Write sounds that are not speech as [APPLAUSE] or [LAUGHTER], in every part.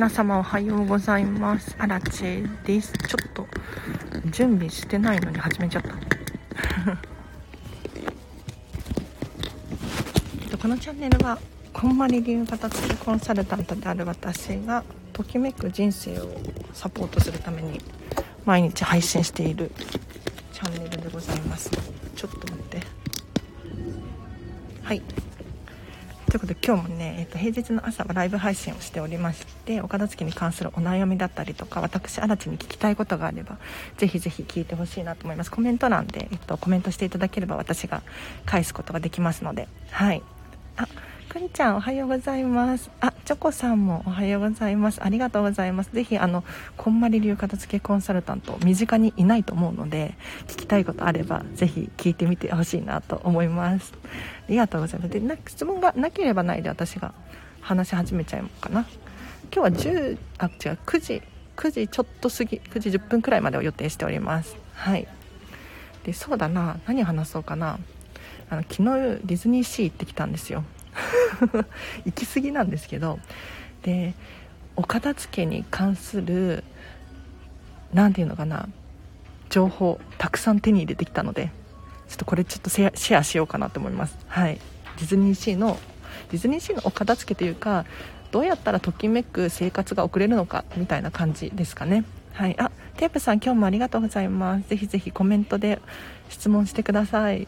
皆様おはようございます。アラチェです。ちょっと準備してないのに始めちゃった。[LAUGHS] このチャンネルはこんまり流片付けコンサルタントである私がときめく人生をサポートするために毎日配信しているチャンネルでございます。ちょっと待って。はい。ということで今日もね、えー、と平日の朝はライブ配信をしておりましてお片付けに関するお悩みだったりとか私荒地に聞きたいことがあればぜひぜひ聞いてほしいなと思います。コメント欄で、えー、とコメントしていただければ私が返すことができますので。はい。あくんちゃんおはようございます。あチョコさんもおはようございます。ありがとうございます。ぜひあのこんまり流片付けコンサルタント身近にいないと思うので聞きたいことあればぜひ聞いてみてほしいなと思います。ありがとうございます。でな質問がなければないで私が話し始めちゃいかな。今日は10あ違う9時9時ちょっと過ぎ9時10分くらいまでを予定しております。はい。でそうだな。何話そうかな。あの昨日ディズニーシー行ってきたんですよ。[LAUGHS] 行き過ぎなんですけど。でお片付けに関する何て言うのかな。情報たくさん手に入れてきたので。ちょっとこれちょっとシェアしようかなと思います。はい。ディズニーシーのディズニーシーのお片付けというかどうやったらときめく生活が送れるのかみたいな感じですかね。はい。あテープさん今日もありがとうございます。ぜひぜひコメントで質問してください。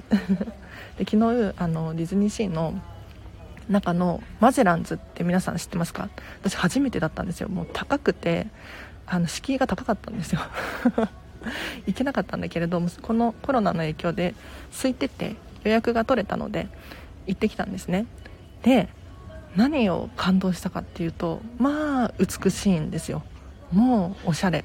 [LAUGHS] で昨日あのディズニーシーの中のマゼランズって皆さん知ってますか？私初めてだったんですよ。もう高くてあの敷居が高かったんですよ。[LAUGHS] 行けなかったんだけれどもこのコロナの影響で空いてて予約が取れたので行ってきたんですね。で何を感動したかっていうとまあ美しいんですよ。もうおしゃれ。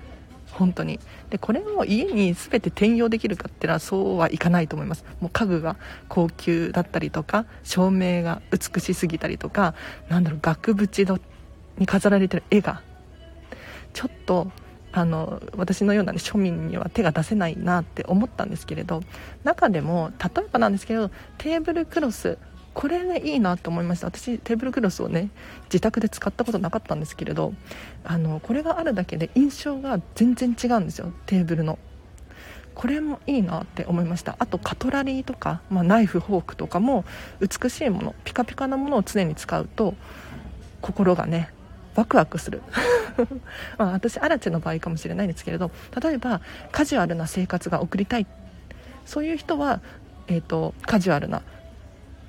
本当に。でこれを家に全て転用できるかっていうのはそうはいかないと思います。もう家具が高級だったりとか照明が美しすぎたりとかなんだろう額縁に飾られてる絵が。ちょっとあの私のような、ね、庶民には手が出せないなって思ったんですけれど中でも例えばなんですけどテーブルクロスこれねいいなと思いました。私テーブルクロスをね自宅で使ったことなかったんですけれどあのこれがあるだけで印象が全然違うんですよ。テーブルの。これもいいなって思いました。あとカトラリーとか、まあ、ナイフフォークとかも美しいものピカピカなものを常に使うと心がねワクワクする。[LAUGHS] まあ私アラチェの場合かもしれないんですけれど例えばカジュアルな生活が送りたい。そういう人は、えーとカジュアルな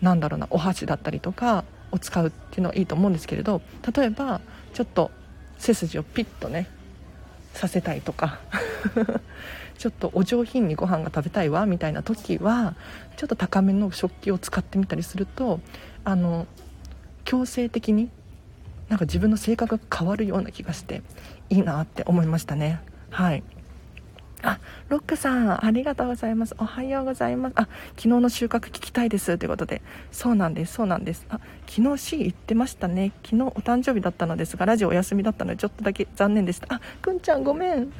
なんだろうなお箸だったりとかを使うっていうのはいいと思うんですけれど例えばちょっと背筋をピッとねさせたいとか [LAUGHS] ちょっとお上品にご飯が食べたいわみたいな時はちょっと高めの食器を使ってみたりするとあの強制的になんか自分の性格が変わるような気がしていいなって思いましたね。はい。あ、ロックさん、ありがとうございます。おはようございます。あ、昨日の収穫聞きたいです。ということで。そうなんです、そうなんです。あ、昨日 C 行ってましたね。昨日お誕生日だったのですが、ラジオお休みだったので、ちょっとだけ残念でした。あ、くんちゃんごめん。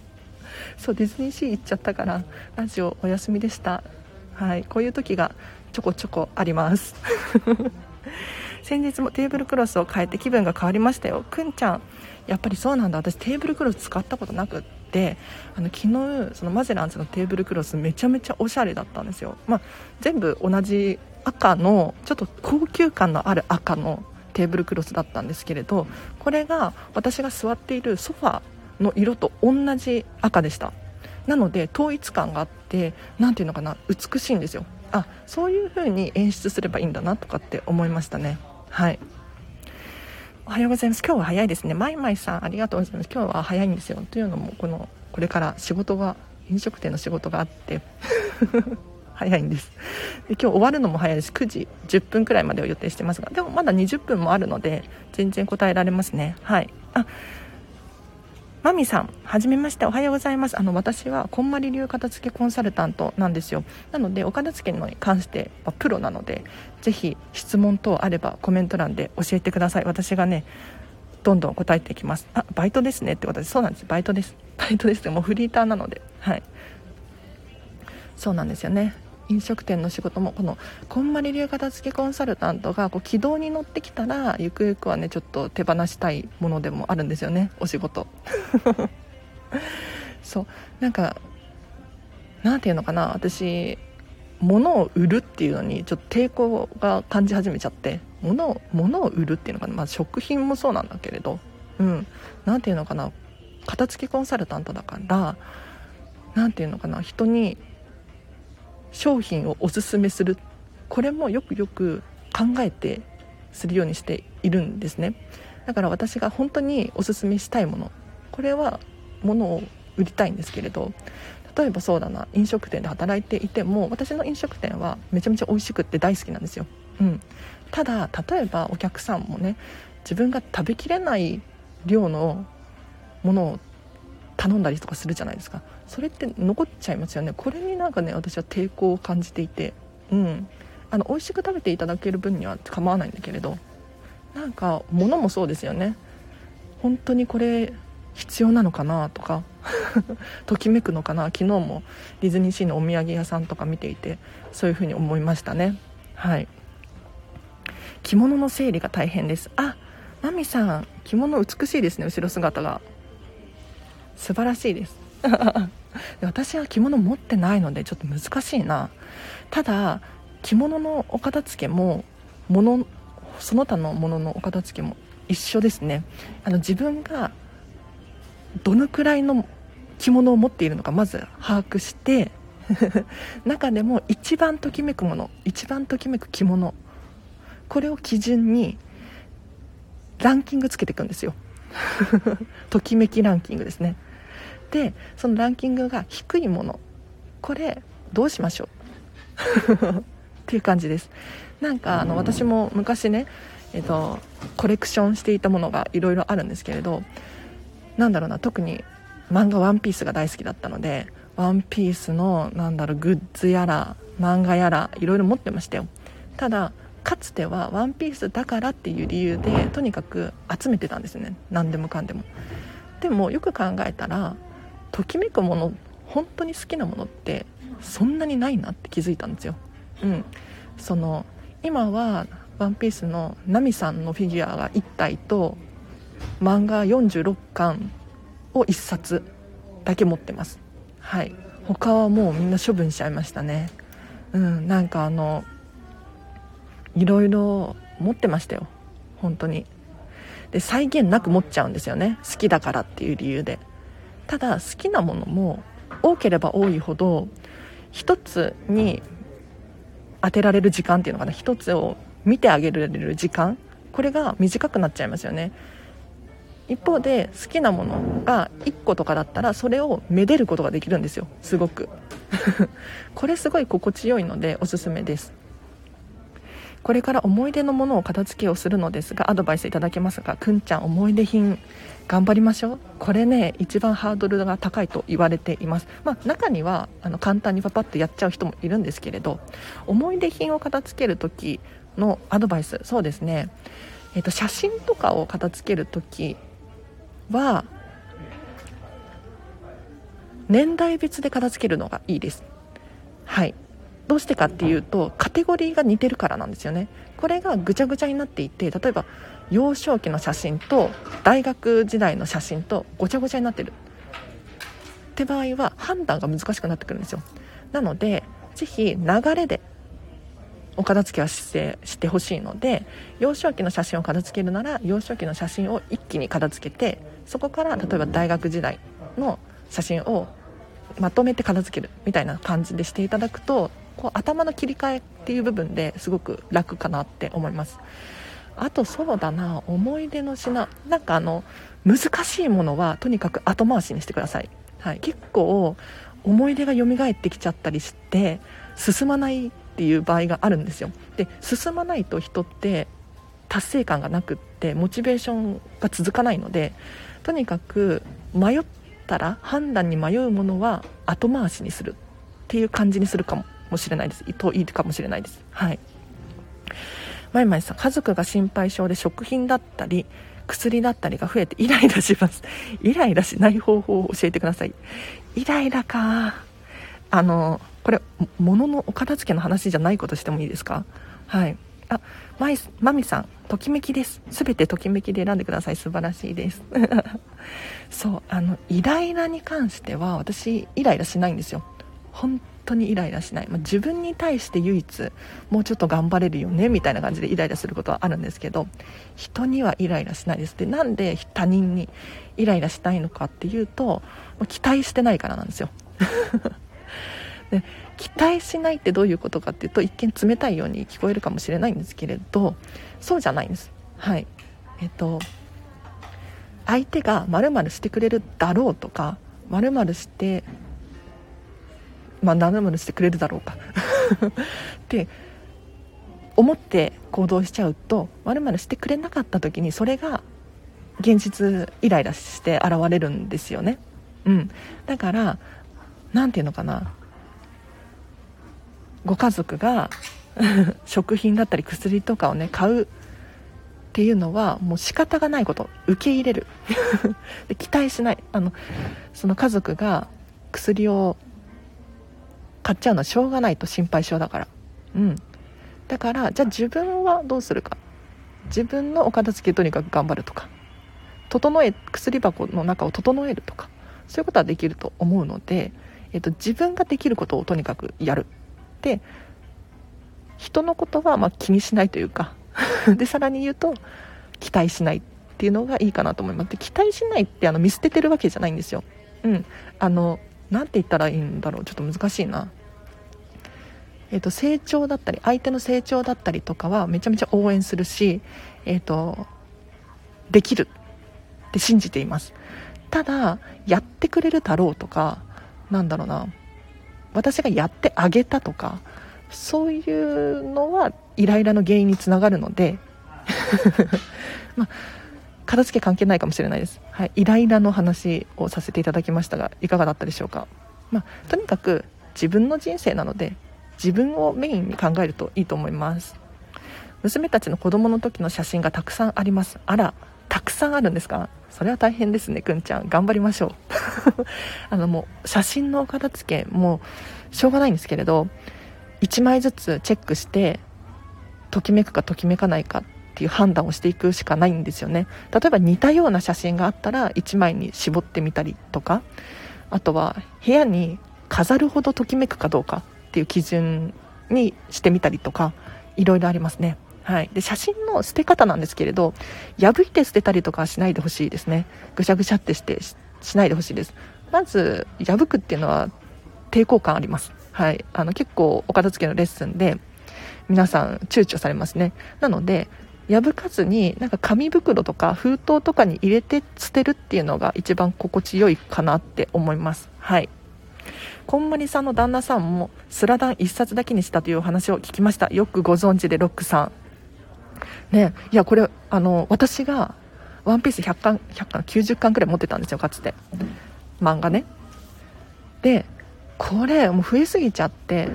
[LAUGHS] そう、ディズニーシー行っちゃったから、ラジオお休みでした。はい、こういう時がちょこちょこあります。[LAUGHS] 先日もテーブルクロスを変えて気分が変わりましたよ。くんちゃん、やっぱりそうなんだ。私テーブルクロス使ったことなくって。であの昨日そのマゼランズのテーブルクロスめちゃめちゃおしゃれだったんですよ、まあ、全部同じ赤のちょっと高級感のある赤のテーブルクロスだったんですけれどこれが私が座っているソファの色と同じ赤でした。なので統一感があって何ていうのかな美しいんですよ。あそういう風に演出すればいいんだなとかって思いましたね。はい。おはようございます。今日は早いですね。まいまいさん、ありがとうございます。今日は早いんですよ。というのも、この、これから仕事が、飲食店の仕事があって [LAUGHS] 早いんですで今日終わるのも早いです9時10分くらいまでを予定してますがでもまだ20分もあるので全然答えられますねはいあマミさん、はじめまして、おはようございます。あの、私は、こんまり流片付けコンサルタントなんですよ。なので、お片付けに関してはプロなので、ぜひ質問等あればコメント欄で教えてください。私がね、どんどん答えていきます。あ、バイトですねってことで、そうなんです。バイトです。バイトです。もうフリーターなので、はい。そうなんですよね。飲食店の仕事もこのこんまり流片付けコンサルタントがこう軌道に乗ってきたらゆくゆくはねちょっと手放したいものでもあるんですよね。[LAUGHS] お仕事。[LAUGHS] そう。なんか何ていうのかな。私物を売るっていうのにちょっと抵抗が感じ始めちゃって。物を物を売るっていうのかな、まあ、食品もそうなんだけれど。うん。何ていうのかな。片付けコンサルタントだから何ていうのかな。人に商品をおすすめする。これもよくよく考えてするようにしているんですね。だから私が本当におすすめしたいもの。これはものを売りたいんですけれど。例えばそうだな。飲食店で働いていても私の飲食店はめちゃめちゃ美味しくって大好きなんですよ、うん、ただ例えばお客さんもね自分が食べきれない量のものを頼んだりとかするじゃないですか。それって残っちゃいますよね。これになんかね私は抵抗を感じていて。うん。あの美味しく食べていただける分には構わないんだけれど。なんか物もそうですよね。本当にこれ必要なのかなとか。[LAUGHS] ときめくのかな。昨日もディズニーシーのお土産屋さんとか見ていてそういう風に思いましたね。はい。着物の整理が大変です。あマミさん着物美しいですね。後ろ姿が。素晴らしいです。[LAUGHS] 私は着物持ってないのでちょっと難しいな。ただ着物のお片付けも物その他のもののお片付けも一緒ですね。あの自分がどのくらいの着物を持っているのかまず把握して [LAUGHS] 中でも一番ときめくもの一番ときめく着物これを基準にランキングつけていくんですよ。[LAUGHS] ときめきランキングですね。でそのランキングが低いもの。これどうしましょう？[LAUGHS] っていう感じです。なんかあの私も昔ねえっとコレクションしていたものがいろいろあるんですけれどなんだろうな特に漫画「ワンピースが大好きだったので「ワンピースのなんだろうグッズやら漫画やらいろいろ持ってましたよ。ただかつては「ワンピースだからっていう理由でとにかく集めてたんですね。何でもかんでも。でもよく考えたらときめくもの本当に好きなものってそんなにないなって気づいたんですよ。うん。その今は「ワンピースのナミさんのフィギュアが1体と漫画46巻を1冊だけ持ってます。はい。他はもうみんな処分しちゃいましたね。うん。なんかあのいろいろ持ってましたよ。本当に。で再現なく持っちゃうんですよね。好きだからっていう理由で。ただ好きなものも多ければ多いほど一つに当てられる時間っていうのかな一つを見てあげられる時間。これが短くなっちゃいますよね。一方で好きなものが1個とかだったらそれをめでることができるんですよ。すごく。[LAUGHS] これすごい心地よいのでおすすめです。これから思い出のものを片付けをするのですがアドバイスいただけますがくんちゃん思い出品頑張りましょう。これね一番ハードルが高いと言われています、まあ、中にはあの簡単にパパッとやっちゃう人もいるんですけれど思い出品を片付ける時のアドバイス。そうですね、えー、と写真とかを片付ける時は年代別で片付けるのがいいです。はい。どうしてかっていうとカテゴリーが似てるからなんですよね。これがぐちゃぐちゃになっていて例えば幼少期の写真と大学時代の写真とごちゃごちゃになってる。って場合は判断が難しくなってくるんですよ。なので是非流れでお片付けはしてしてほしいので幼少期の写真を片付けるなら幼少期の写真を一気に片付けてそこから例えば大学時代の写真をまとめて片付けるみたいな感じでしていただくとこう頭の切り替えっていう部分ですごく楽かなって思います。あとそうだな思い出の品。なんかあの難しいものはとにかく後回しにしてください、はい、結構思い出が蘇ってきちゃったりして進まないっていう場合があるんですよ。で進まないと人って達成感がなくってモチベーションが続かないのでとにかく迷ったら判断に迷うものは後回しにするっていう感じにするかも。もしれないです。といいかもしれないです。はい。まいまいさん家族が心配性で食品だったり薬だったりが増えてイライラします。[LAUGHS] イライラしない方法を教えてください。イライラか。あのこれ物のお片付けの話じゃないことしてもいいですか？はい。あマイマミさんときめきです。全てときめきで選んでください。素晴らしいです。[LAUGHS] そうあのイライラに関しては私イライラしないんですよ。本当にイライラしない、まあ、自分に対して唯一もうちょっと頑張れるよねみたいな感じでイライラすることはあるんですけど人にはイライラしないです。でなんで他人にイライラしたいのかっていうと期待してないからなんですよ。[LAUGHS] で期待しないってどういうことかっていうと一見冷たいように聞こえるかもしれないんですけれどそうじゃないんです。はい。えっと相手がまるしてくれるだろうとかまるしてまあ何々してくれるだろうか。[LAUGHS] って思って行動しちゃうとまるしてくれなかった時にそれが現実イライラして現れるんですよね。うん。だから何て言うのかな。ご家族が [LAUGHS] 食品だったり薬とかをね買うっていうのはもう仕方がないこと。受け入れる。[LAUGHS] で期待しない。あのその家族が薬を買っちゃうのはしょうがないと心配性だから。うん。だからじゃあ自分はどうするか。自分のお片付けとにかく頑張るとか。整え薬箱の中を整えるとか。そういうことはできると思うので、えっと、自分ができることをとにかくやる。で人のことはま気にしないというか。[LAUGHS] でさらに言うと期待しないっていうのがいいかなと思います。で期待しないってあの見捨ててるわけじゃないんですよ。うん。あの何て言ったらいいんだろう。ちょっと難しいな。えーと、成長だったり相手の成長だったりとかはめちゃめちゃ応援するし、えーと、できる。って信じています。ただやってくれるだろうとかなんだろうな。私がやってあげたとかそういうのはイライラの原因につながるので [LAUGHS] まあ片付け関係ないかもしれないです、はい、イライラの話をさせていただきましたがいかがだったでしょうか、まあ、とにかく自分の人生なので自分をメインに考えるといいと思います。娘たちの子供の時の写真がたくさんあります。あらたくさんあるんですか？それは大変ですねくんちゃん。頑張りましょう。[LAUGHS] あのもう写真の片付けもうしょうがないんですけれど1枚ずつチェックしてときめくかときめかないかっていう判断をしていくしかないんですよね。例えば似たような写真があったら1枚に絞ってみたりとか。あとは部屋に飾るほどときめくかどうか。っていう基準にしてみたりとかいろいろありますね。はい、で写真の捨て方なんですけれど破いて捨てたりとかしないでほしいですね。ぐしゃぐしゃってしてしないでほしいです。まず破くっていうのは抵抗感あります。はい。あの結構お片付けのレッスンで皆さん躊躇されますね。なので破かずになんか紙袋とか封筒とかに入れて捨てるっていうのが一番心地よいかなって思います。はい。こんまりさんの旦那さんもスラダン1冊だけにしたというお話を聞きました。よくご存知でロックさん。ねいやこれあの私がワンピース100巻100巻90巻くらい持ってたんですよかつて。漫画ね。でこれもう増えすぎちゃって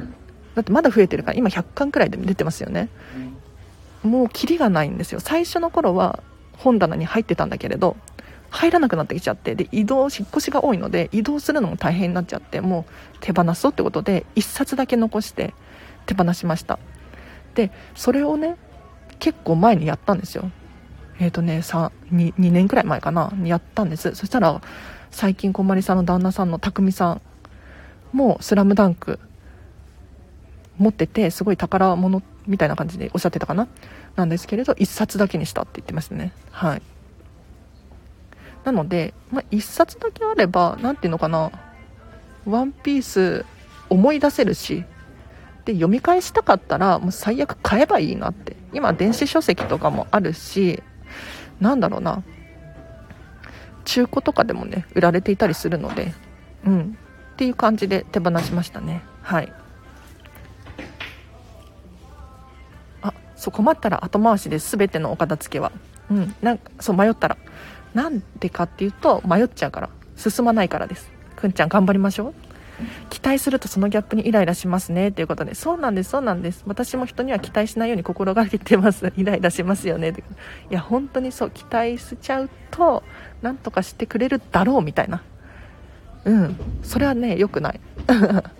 だってまだ増えてるから今100巻くらいで出てますよね。もうキリがないんですよ。最初の頃は本棚に入ってたんだけれど入らなくなってきちゃってで移動引っ越しが多いので移動するのも大変になっちゃってもう手放そうってことで1冊だけ残して手放しました。でそれをね結構前にやったんですよ。えっ、ー、とね 2, 2年くらい前かなにやったんです。そしたら最近こんまりさんの旦那さんの匠さんも「スラムダンク持っててすごい宝物みたいな感じでおっしゃってたかななんですけれど1冊だけにしたって言ってましたね。はい。なので、まあ、1冊だけあれば何ていうのかな。ワンピース思い出せるしで読み返したかったらもう最悪買えばいいなって。今電子書籍とかもあるしなんだろうな。中古とかでもね売られていたりするのでうん。っていう感じで手放しましたね。はい。あそう困ったら後回しで全てのお片付けは。うん。なんかそう迷ったら。なんでかっていうと迷っちゃうから。進まないからです。くんちゃん頑張りましょう。期待するとそのギャップにイライラしますねということで。そうなんですそうなんです。私も人には期待しないように心がけてます。[LAUGHS] イライラしますよね。いや本当にそう。期待しちゃうとなんとかしてくれるだろうみたいな。うん。それはね良くない。[LAUGHS]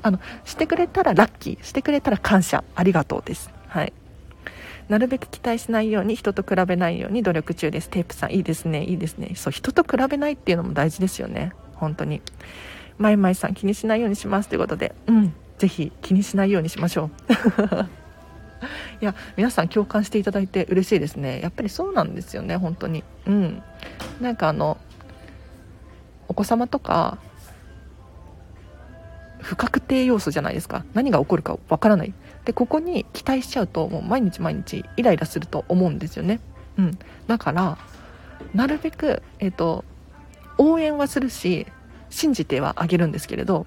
あのしてくれたらラッキー。してくれたら感謝。ありがとうです。はい。なるべく期待しないように人と比べないように努力中です。テープさんいいですね。いいですね。そう人と比べないっていうのも大事ですよね。本当に。まいまいさん気にしないようにしますということで。うん。ぜひ気にしないようにしましょう。[LAUGHS] いや皆さん共感していただいて嬉しいですね。やっぱりそうなんですよね。本当に。うん。なんかあのお子様とか不確定要素じゃないですか。何が起こるかわからない。でここに期待しちゃうともう毎日毎日イライラすると思うんですよね。うん。だからなるべくえっ、ー、と応援はするし信じてはあげるんですけれど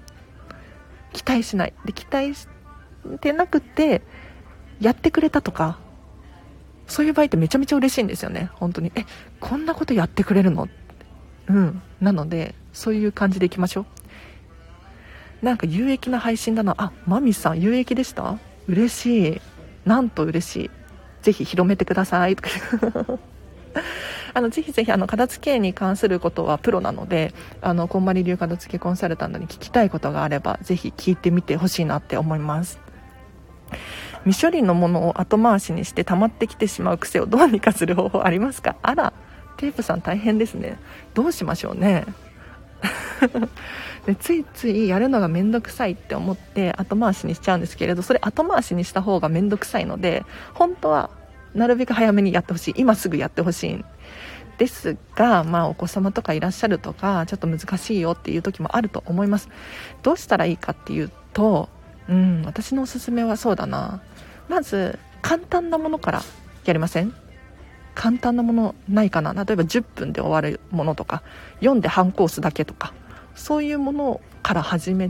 期待しない。で期待してなくてやってくれたとかそういう場合ってめちゃめちゃ嬉しいんですよね。本当に。えこんなことやってくれるの？うん。なのでそういう感じでいきましょう。なんか有益な配信だな。あマミさん有益でした？嬉しい。なんと嬉しい。ぜひ広めてください。[LAUGHS] あのぜひぜひあの片付けに関することはプロなのであのこんまり流片付けコンサルタントに聞きたいことがあればぜひ聞いてみてほしいなって思います。未処理のものを後回しにして溜まってきてしまう癖をどうにかする方法ありますか？あらテープさん大変ですね。どうしましょうね。[LAUGHS] でついついやるのが面倒くさいって思って後回しにしちゃうんですけれどそれ後回しにした方が面倒くさいので本当はなるべく早めにやってほしい。今すぐやってほしいんですが、まあ、お子様とかいらっしゃるとかちょっと難しいよっていう時もあると思います。どうしたらいいかっていうと、うん、私のおすすめはそうだな。まず簡単なものからやりません？簡単なものないかな。例えば10分で終わるものとか読んで半コースだけとかそういうものから始め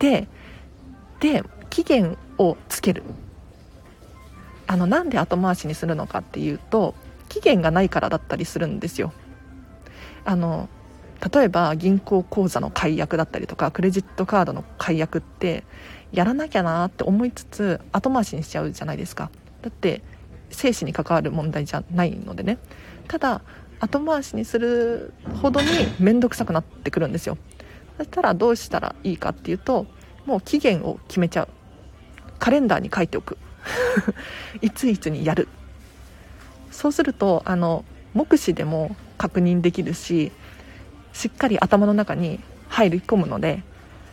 てで期限をつける。あのなんで後回しにするのかっていうと期限がないからだったりするんですよ。あの例えば銀行口座の解約だったりとかクレジットカードの解約ってやらなきゃなって思いつつ後回しにしちゃうじゃないですか。だって生死に関わる問題じゃないのでね。ただ後回しにするほどに面倒くさくなってくるんですよ。そしたらどうしたらいいかっていうともう期限を決めちゃう。カレンダーに書いておく。[LAUGHS] いついつにやる。そうするとあの目視でも確認できるししっかり頭の中に入り込むので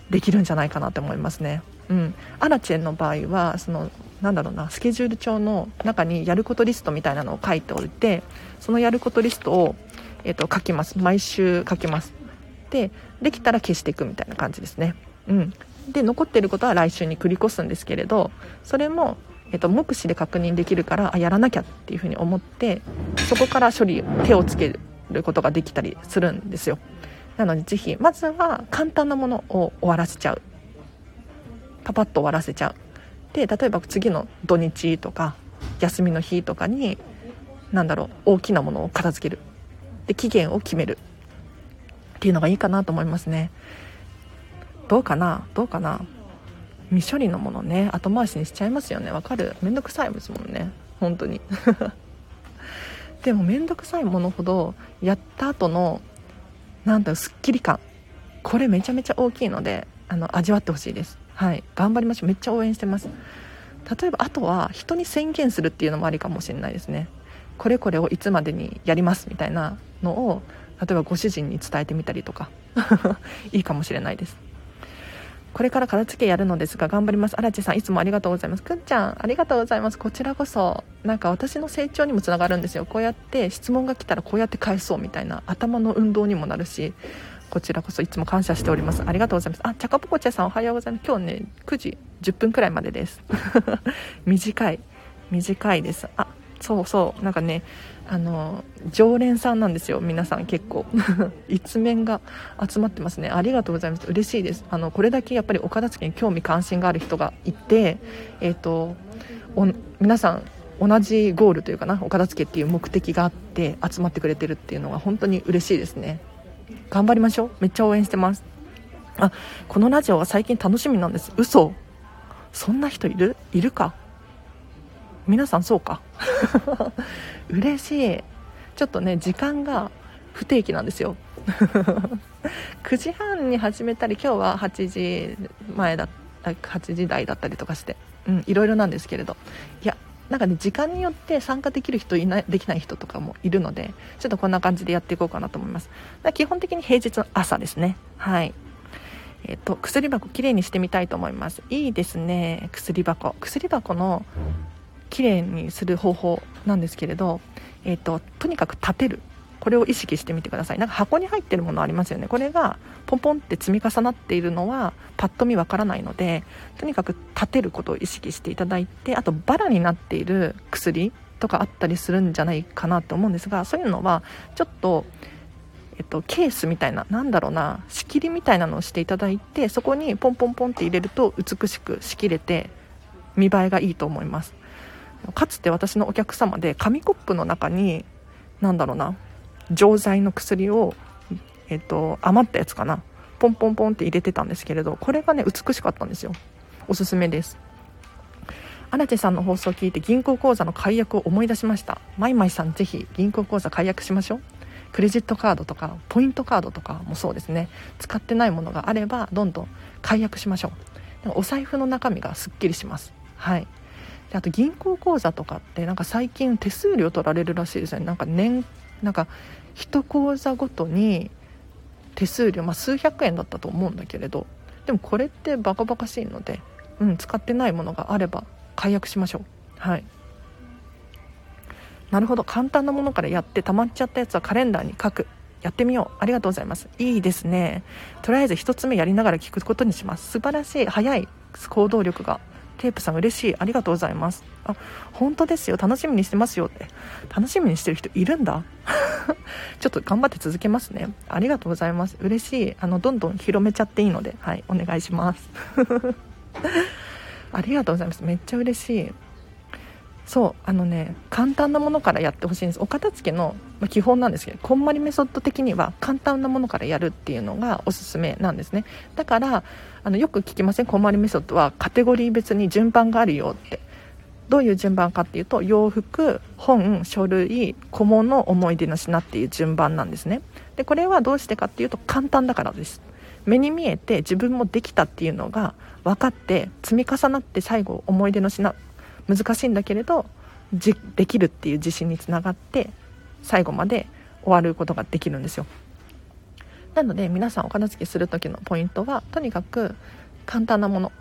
できるんじゃないかなと思いますね。うん、アラチェンの場合はそのなんだろうなスケジュール帳の中にやることリストみたいなのを書いておいてそのやることリストを、えーと、書きます。毎週書きます。でできたら消していくみたいな感じですね、うん、で残ってることは来週に繰り越すんですけれどそれもえっと、目視で確認できるからあやらなきゃっていうふうに思ってそこから処理手をつけることができたりするんですよ。なのでぜひまずは簡単なものを終わらせちゃう。パパッと終わらせちゃう。で例えば次の土日とか休みの日とかに何だろう大きなものを片付ける。で期限を決める。っていうのがいいかなと思いますね。どうかな？どうかな？未処理のものね。後回しにしちゃいますよね。わかる？めんどくさいですもんね。本当に。[LAUGHS] でもめんどくさいものほどやった後のなんだろうすっきり感。これめちゃめちゃ大きいのであの味わってほしいです。はい頑張りましょう。めっちゃ応援してます。例えばあとは人に宣言するっていうのもありかもしれないですね。これこれをいつまでにやりますみたいなのを例えばご主人に伝えてみたりとか。[LAUGHS] いいかもしれないです。これから片付けやるのですが頑張ります。荒地さんいつもありがとうございます。くんちゃんありがとうございます。こちらこそなんか私の成長にもつながるんですよ。こうやって質問が来たらこうやって返そうみたいな頭の運動にもなるしこちらこそいつも感謝しております。ありがとうございます。あチャカポコチャさんおはようございます。今日ね9時10分くらいまでです。[LAUGHS] 短い。短いです。あそうそう。なんかねあの常連さんなんですよ。皆さん結構。[LAUGHS] 一面が集まってますね。ありがとうございます。嬉しいです。あのこれだけやっぱりお片付に興味関心がある人がいてえっ、ー、と皆さん同じゴールというかなお片付けっていう目的があって集まってくれてるっていうのは本当に嬉しいですね。頑張りましょう。めっちゃ応援してます。あこのラジオは最近楽しみなんです。嘘。そんな人いる？いるか？皆さんそうか？[LAUGHS] 嬉しい。ちょっとね時間が不定期なんですよ。[LAUGHS] 9時半に始めたり今日は8時前だった8時台だったりとかして、うん、いろいろなんですけれど。いやなんかね時間によって参加できる人いないできない人とかもいるのでちょっとこんな感じでやっていこうかなと思います。基本的に平日の朝ですね。はい。えっ、と薬箱きれいにしてみたいと思います。いいですね。薬箱。薬箱のきれいにする方法なんですけれどえっ、ととにかく立てる。これを意識してみてくださいなんか箱に入ってるものありますよねこれがポンポンって積み重なっているのはパッと見わからないのでとにかく立てることを意識していただいてあとバラになっている薬とかあったりするんじゃないかなと思うんですがそういうのはちょっとえっと、ケースみたいな、なんだろうな、仕切りみたいなのをしていただいて、そこにポンポンポンって入れると美しく仕切れて、見栄えがいいと思います。かつて私のお客様で紙コップの中に、なんだろうな、錠剤の薬を、えっと、余ったやつかな。ポンポンポンって入れてたんですけれどこれがね美しかったんですよ。おすすめです。荒地さんの放送を聞いて銀行口座の解約を思い出しました。マイマイさんぜひ銀行口座解約しましょう。クレジットカードとかポイントカードとかもそうですね。使ってないものがあればどんどん解約しましょう。お財布の中身がすっきりします。はい。であと銀行口座とかってなんか最近手数料取られるらしいですよね。なんか年なんか1口座ごとに手数料、まあ、数百円だったと思うんだけれどでもこれってバカバカしいので、うん、使ってないものがあれば解約しましょう。はい。なるほど。簡単なものからやって溜まっちゃったやつはカレンダーに書く。やってみよう。ありがとうございます。いいですね。とりあえず1つ目やりながら聞くことにします。素晴らしい。早い。行動力が。テープさん嬉しい。ありがとうございます。あ本当ですよ。楽しみにしてますよって。楽しみにしてる人いるんだ。[LAUGHS] ちょっと頑張って続けますね。ありがとうございます。嬉しい。あのどんどん広めちゃっていいので。はいお願いします。[LAUGHS] ありがとうございます。めっちゃ嬉しい。そうあのね簡単なものからやってほしいんです。お片付けの、基本なんですけどこんまりメソッド的には簡単なものからやるっていうのがおすすめなんですね。だからあのよく聞きません？こんまりメソッドはカテゴリー別に順番があるよって。どういう順番かっていうと洋服本書類小物思い出の品っていう順番なんですね。でこれはどうしてかっていうと簡単だからです。目に見えて自分もできたっていうのが分かって積み重なって最後思い出の品難しいんだけれどできるっていう自信につながって最後まで終わることができるんですよ。なので皆さんお片付けする時のポイントはとにかく簡単なもの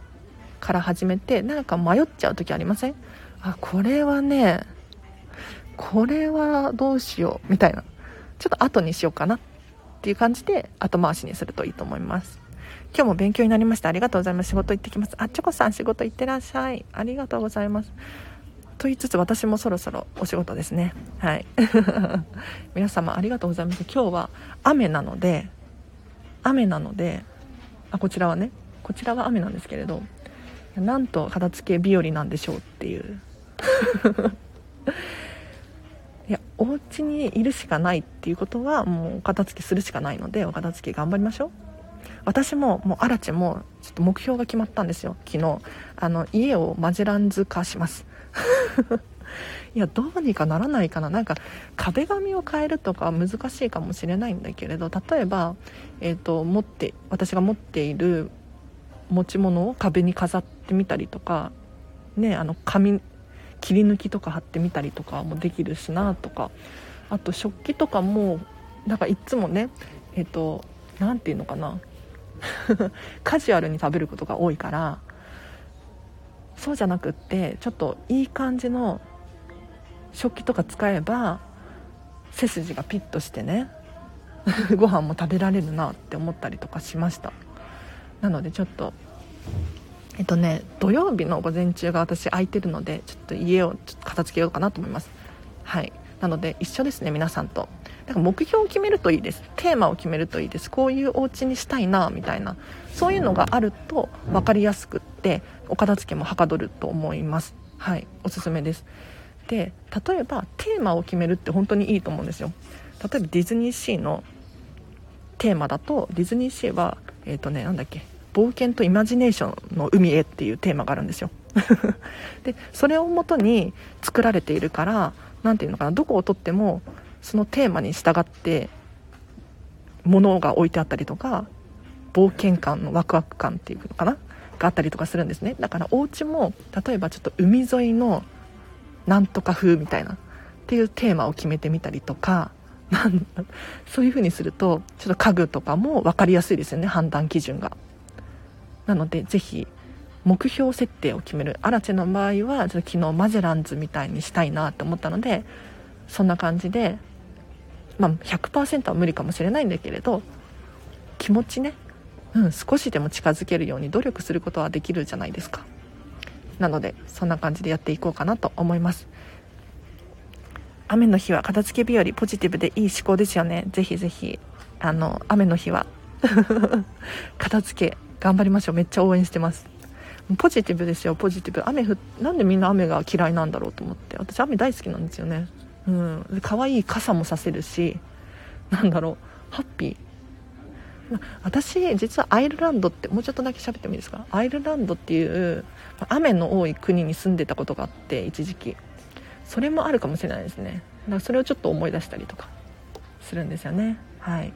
から始めてなんか迷っちゃう時ありません？あこれはねこれはどうしようみたいな。ちょっと後にしようかなっていう感じで後回しにするといいと思います。今日も勉強になりました。ありがとうございます。仕事行ってきます。あチョコさん仕事行ってらっしゃい。ありがとうございます。と言いつつ私もそろそろお仕事ですね。はい。[LAUGHS] 皆様ありがとうございます。今日は雨なので雨なのであこちらはねこちらは雨なんですけれどなんと片付け日和なんでしょうっていう。[LAUGHS] いやお家にいるしかないっていうことはもうお片付けするしかないのでお片付け頑張りましょう。私ももうアラチもちょっと目標が決まったんですよ。昨日。あの家をマジランズ化します。[LAUGHS] いやどうにかならないかな。なんか壁紙を変えるとか難しいかもしれないんだけれど例えば、えーと、持って私が持っている持ち物を壁に飾ってみたりとかねあの紙切り抜きとか貼ってみたりとかもできるしなとか。あと食器とかもなんかいっつもねえっ、ー、と何て言うのかな。[LAUGHS] カジュアルに食べることが多いからそうじゃなくってちょっといい感じの食器とか使えば背筋がピッとしてね [LAUGHS] ご飯も食べられるなって思ったりとかしました。なのでちょっとえっとね土曜日の午前中が私空いてるのでちょっと家をちょっと片付けようかなと思います。はい。なので一緒ですね皆さんと。だから目標を決めるといいです。テーマを決めるといいです。こういうお家にしたいなみたいな。そういうのがあると分かりやすくってお片付けもはかどると思います。はい。おすすめです。で例えばテーマを決めるって本当にいいと思うんですよ。例えばディズニーシーのテーマだとディズニーシーはえっ、ー、とねなんだっけ冒険とイマジネーションの海へっていうテーマがあるんですよ。[LAUGHS] でそれをもとに作られているから何て言うのかなどこをとってもそのテーマに従って物が置いてあったりとか冒険感のワクワク感っていうのかながあったりとかするんですね。だからお家も例えばちょっと海沿いのなんとか風みたいなっていうテーマを決めてみたりとかなんそういう風にするとちょっと家具とかも分かりやすいですよね判断基準が。なのでぜひ目標設定を決める。アラチェの場合はちょっと昨日マゼランズみたいにしたいなと思ったのでそんな感じでまあ100%は無理かもしれないんだけれど気持ちね。うん、少しでも近づけるように努力することはできるじゃないですか。なのでそんな感じでやっていこうかなと思います。雨の日は片付け日和ポジティブでいい思考ですよね。ぜひぜひあの雨の日は [LAUGHS] 片付け頑張りましょう。めっちゃ応援してます。ポジティブですよポジティブ。雨降なんでみんな雨が嫌いなんだろうと思って。私雨大好きなんですよね。うん。可愛い傘もさせるしなんだろう。ハッピー。私実はアイルランドってもうちょっとだけ喋ってもいいですか？アイルランドっていう雨の多い国に住んでたことがあって一時期。それもあるかもしれないですね。だからそれをちょっと思い出したりとかするんですよね。はい。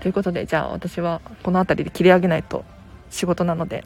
ということでじゃあ私はこの辺りで切り上げないと仕事なので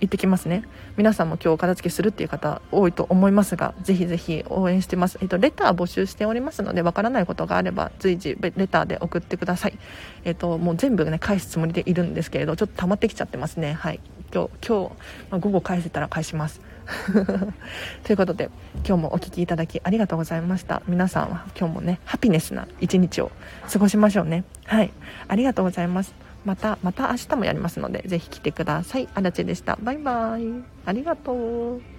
行ってきますね。皆さんも今日片付けするっていう方多いと思いますがぜひぜひ応援してます、えっと、レター募集しておりますのでわからないことがあれば随時レターで送ってください。えっともう全部ね返すつもりでいるんですけれどちょっと溜まってきちゃってますね。はい。今日今日、まあ、午後返せたら返します。[LAUGHS] ということで今日もお聴きいただきありがとうございました。皆さんは今日もねハピネスな一日を過ごしましょうね。はい。ありがとうございます。またまた明日もやりますのでぜひ来てください。あらちでした。バイバイ。ありがとう。